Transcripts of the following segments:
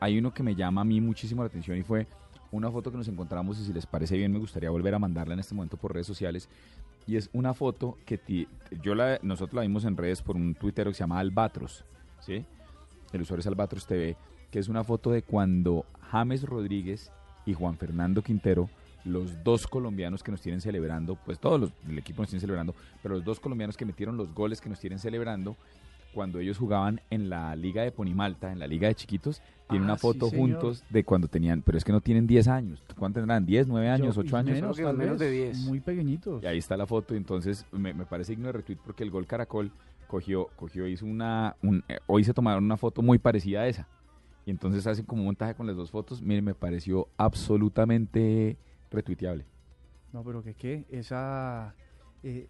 Hay uno que me llama a mí muchísimo la atención y fue una foto que nos encontramos y si les parece bien me gustaría volver a mandarla en este momento por redes sociales y es una foto que yo la, nosotros la vimos en redes por un tuitero que se llama Albatros, ¿sí? El usuario es Albatros TV, que es una foto de cuando James Rodríguez y Juan Fernando Quintero, los dos colombianos que nos tienen celebrando, pues todos los del equipo nos tienen celebrando, pero los dos colombianos que metieron los goles que nos tienen celebrando cuando ellos jugaban en la Liga de Ponimalta, en la Liga de Chiquitos, tiene una ah, foto juntos de cuando tenían, pero es que no tienen 10 años. ¿Cuántos tendrán? ¿10, 9 años, 8 años? Menos, menos de 10. Muy pequeñitos. Y ahí está la foto, entonces me, parece digno de retweet porque el gol Caracol cogió, cogió, hizo una, eh, hoy se tomaron una foto muy parecida a esa. Y entonces hacen como un montaje con las dos fotos. Miren, me pareció absolutamente retuiteable. No, pero que qué, esa... Eh,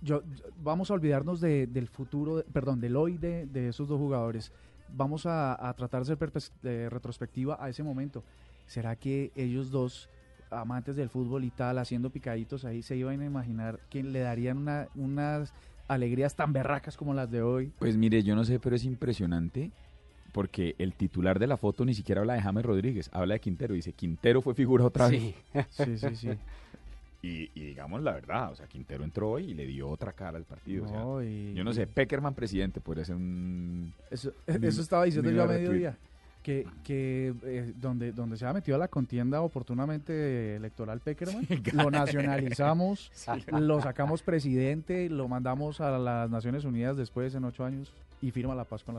yo, vamos a olvidarnos del futuro, perdón, del hoy de, esos dos jugadores. Vamos a, tratar de ser retrospectiva a ese momento. ¿Será que ellos dos, amantes del fútbol y tal, haciendo picaditos ahí, se iban a imaginar que le darían una, unas alegrías tan berracas como las de hoy? Pues mire, yo no sé, pero es impresionante porque el titular de la foto ni siquiera habla de James Rodríguez, habla de Quintero. Dice, Quintero fue figura otra vez. Sí, sí, sí. Y, digamos la verdad, o sea, Quintero entró y le dio otra cara al partido. Yo no sé, Peckerman presidente podría ser un... Eso, eso estaba diciendo yo a mediodía. Que, que eh, donde, donde se ha metido a la contienda oportunamente electoral Peckerman, lo nacionalizamos, lo sacamos presidente, lo mandamos a las Naciones Unidas después en ocho años y firma la paz con la